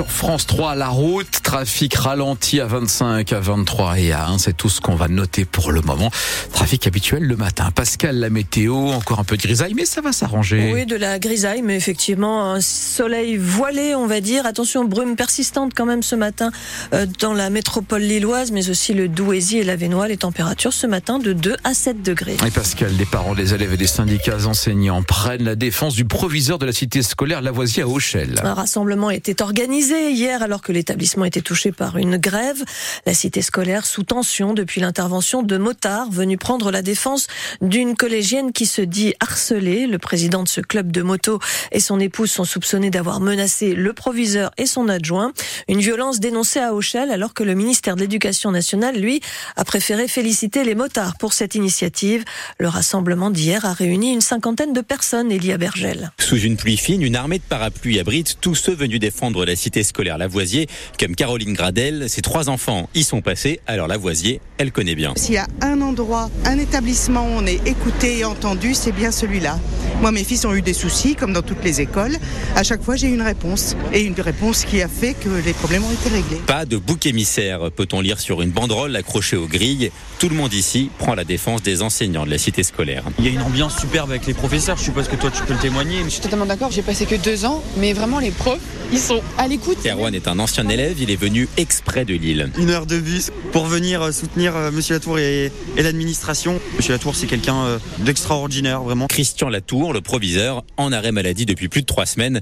sur France 3, la route, trafic ralenti à 25, à 23 et à 1, c'est tout ce qu'on va noter pour le moment. Trafic habituel le matin. Pascal, la météo, encore un peu de grisaille, mais ça va s'arranger. Oui, de la grisaille, mais effectivement, un soleil voilé, on va dire. Attention, brume persistante quand même ce matin euh, dans la métropole lilloise, mais aussi le Douaisis et la Vénois. Les températures ce matin de 2 à 7 degrés. Et Pascal, les parents, les élèves et les syndicats enseignants prennent la défense du proviseur de la cité scolaire Lavoisier à Auchel. Un rassemblement était organisé hier alors que l'établissement était touché par une grève. La cité scolaire sous tension depuis l'intervention de motards venus prendre la défense d'une collégienne qui se dit harcelée. Le président de ce club de moto et son épouse sont soupçonnés d'avoir menacé le proviseur et son adjoint. Une violence dénoncée à Auchel alors que le ministère de l'Éducation nationale, lui, a préféré féliciter les motards pour cette initiative. Le rassemblement d'hier a réuni une cinquantaine de personnes, Elia Bergel. Sous une pluie fine, une armée de parapluies abrite tous ceux venus défendre la cité scolaire Lavoisier, comme Caroline Gradel. Ses trois enfants y sont passés, alors Lavoisier, elle connaît bien. S'il y a un endroit, un établissement où on est écouté et entendu, c'est bien celui-là. Moi, mes fils ont eu des soucis, comme dans toutes les écoles. À chaque fois, j'ai eu une réponse. Et une réponse qui a fait que les problèmes ont été réglés. Pas de bouc émissaire, peut-on lire sur une banderole accrochée aux grilles. Tout le monde ici prend la défense des enseignants de la cité scolaire. Il y a une ambiance superbe avec les professeurs, je suppose que toi tu peux le témoigner. Je suis totalement d'accord, j'ai passé que deux ans, mais vraiment les profs, ils sont à l'écoute. Erwan est un ancien élève, il est venu exprès de Lille. Une heure de bus pour venir soutenir euh, Monsieur Latour et, et l'administration. Monsieur Latour, c'est quelqu'un euh, d'extraordinaire, vraiment. Christian Latour, le proviseur, en arrêt maladie depuis plus de trois semaines.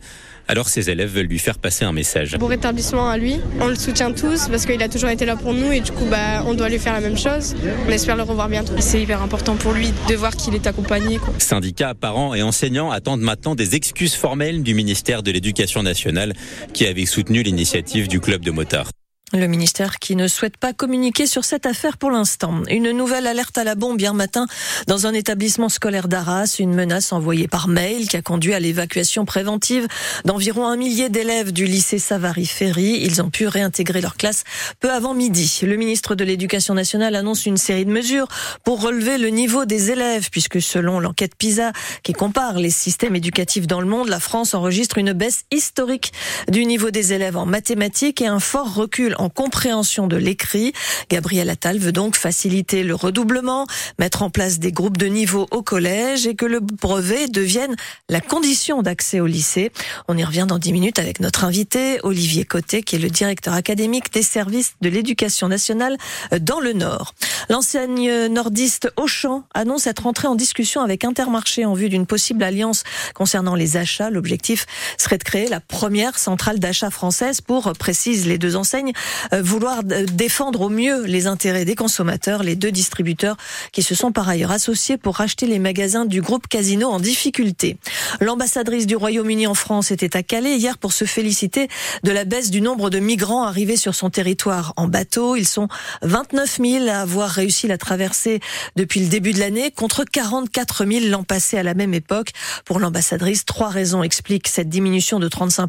Alors ses élèves veulent lui faire passer un message. Bon rétablissement à lui. On le soutient tous parce qu'il a toujours été là pour nous et du coup bah, on doit lui faire la même chose. On espère le revoir bientôt. C'est hyper important pour lui de voir qu'il est accompagné. Quoi. Syndicats, parents et enseignants attendent maintenant des excuses formelles du ministère de l'Éducation nationale qui avait soutenu l'initiative du club de motards. Le ministère qui ne souhaite pas communiquer sur cette affaire pour l'instant. Une nouvelle alerte à la bombe hier matin dans un établissement scolaire d'Arras, une menace envoyée par mail qui a conduit à l'évacuation préventive d'environ un millier d'élèves du lycée Savary-Ferry. Ils ont pu réintégrer leur classe peu avant midi. Le ministre de l'Éducation nationale annonce une série de mesures pour relever le niveau des élèves puisque selon l'enquête PISA qui compare les systèmes éducatifs dans le monde, la France enregistre une baisse historique du niveau des élèves en mathématiques et un fort recul en compréhension de l'écrit. Gabriel Attal veut donc faciliter le redoublement, mettre en place des groupes de niveau au collège et que le brevet devienne la condition d'accès au lycée. On y revient dans 10 minutes avec notre invité, Olivier Côté, qui est le directeur académique des services de l'éducation nationale dans le Nord. L'enseigne nordiste Auchan annonce être entrée en discussion avec Intermarché en vue d'une possible alliance concernant les achats. L'objectif serait de créer la première centrale d'achat française pour, précise les deux enseignes, vouloir défendre au mieux les intérêts des consommateurs, les deux distributeurs qui se sont par ailleurs associés pour racheter les magasins du groupe Casino en difficulté. L'ambassadrice du Royaume-Uni en France était à Calais hier pour se féliciter de la baisse du nombre de migrants arrivés sur son territoire en bateau. Ils sont 29 000 à avoir réussi la traversée depuis le début de l'année contre 44 000 l'an passé à la même époque. Pour l'ambassadrice, trois raisons expliquent cette diminution de 35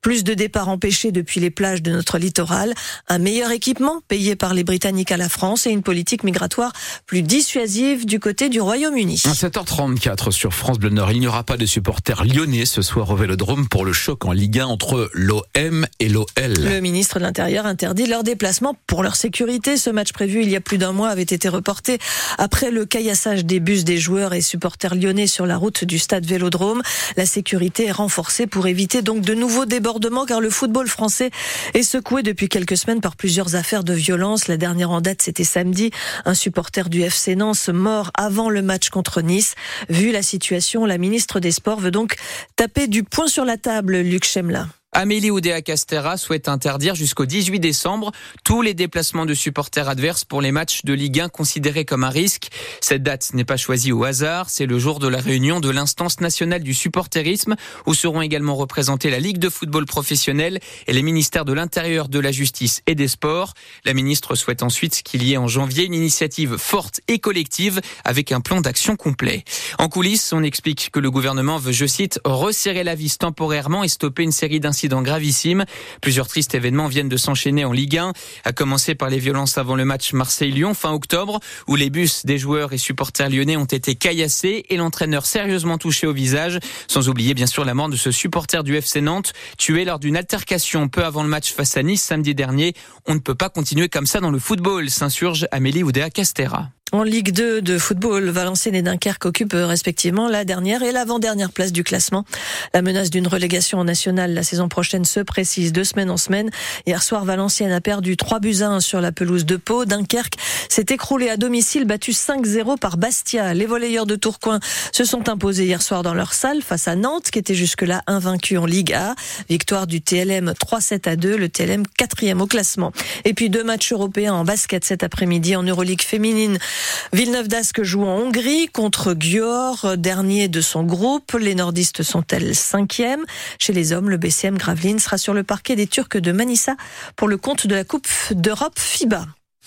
plus de départs empêchés depuis les plages de notre littoral, un meilleur équipement payé par les Britanniques à la France et une politique migratoire plus dissuasive du côté du Royaume-Uni. À 7h34 sur France Bleu Nord, il n'y aura pas de supporters lyonnais ce soir au Vélodrome pour le choc en Ligue 1 entre l'OM et l'OL. Le ministre de l'Intérieur interdit leur déplacement pour leur sécurité. Ce match prévu il y a plus d'un mois avait été reporté après le caillassage des bus des joueurs et supporters lyonnais sur la route du stade Vélodrome. La sécurité est renforcée pour éviter donc de nouveaux débordements car le football français est secoué depuis quelques semaines par plusieurs affaires de violence. La dernière en date, c'était samedi. Un supporter du FC Nantes mort avant le match contre Nice. Vu la situation, la ministre des Sports veut donc taper du poing sur la table, Luc Chemla. Amélie Oudéa-Castera souhaite interdire jusqu'au 18 décembre tous les déplacements de supporters adverses pour les matchs de Ligue 1 considérés comme un risque. Cette date n'est pas choisie au hasard, c'est le jour de la réunion de l'instance nationale du supporterisme où seront également représentés la Ligue de football professionnel et les ministères de l'Intérieur, de la Justice et des Sports. La ministre souhaite ensuite qu'il y ait en janvier une initiative forte et collective avec un plan d'action complet. En coulisses, on explique que le gouvernement veut, je cite, resserrer la vis temporairement et stopper une série d'incidents accident gravissime. Plusieurs tristes événements viennent de s'enchaîner en Ligue 1, à commencer par les violences avant le match Marseille-Lyon fin octobre, où les bus des joueurs et supporters lyonnais ont été caillassés et l'entraîneur sérieusement touché au visage. Sans oublier bien sûr la mort de ce supporter du FC Nantes, tué lors d'une altercation peu avant le match face à Nice samedi dernier. On ne peut pas continuer comme ça dans le football, s'insurge Amélie Oudéa Castera. En Ligue 2 de football, Valenciennes et Dunkerque occupent euh, respectivement la dernière et l'avant-dernière place du classement. La menace d'une relégation en nationale la saison prochaine se précise de semaine en semaine. Hier soir, Valenciennes a perdu 3 buts à 1 sur la pelouse de Pau. Dunkerque s'est écroulé à domicile, battu 5-0 par Bastia. Les volleyeurs de Tourcoing se sont imposés hier soir dans leur salle face à Nantes, qui était jusque-là invaincu en Ligue A. Victoire du TLM 3-7 à 2, le TLM quatrième au classement. Et puis deux matchs européens en basket cet après-midi en Euroleague féminine. Villeneuve d'Ascq joue en Hongrie contre Győr, dernier de son groupe. Les nordistes sont-elles cinquième Chez les hommes, le BCM Gravelines sera sur le parquet des Turcs de Manissa pour le compte de la Coupe d'Europe FIBA.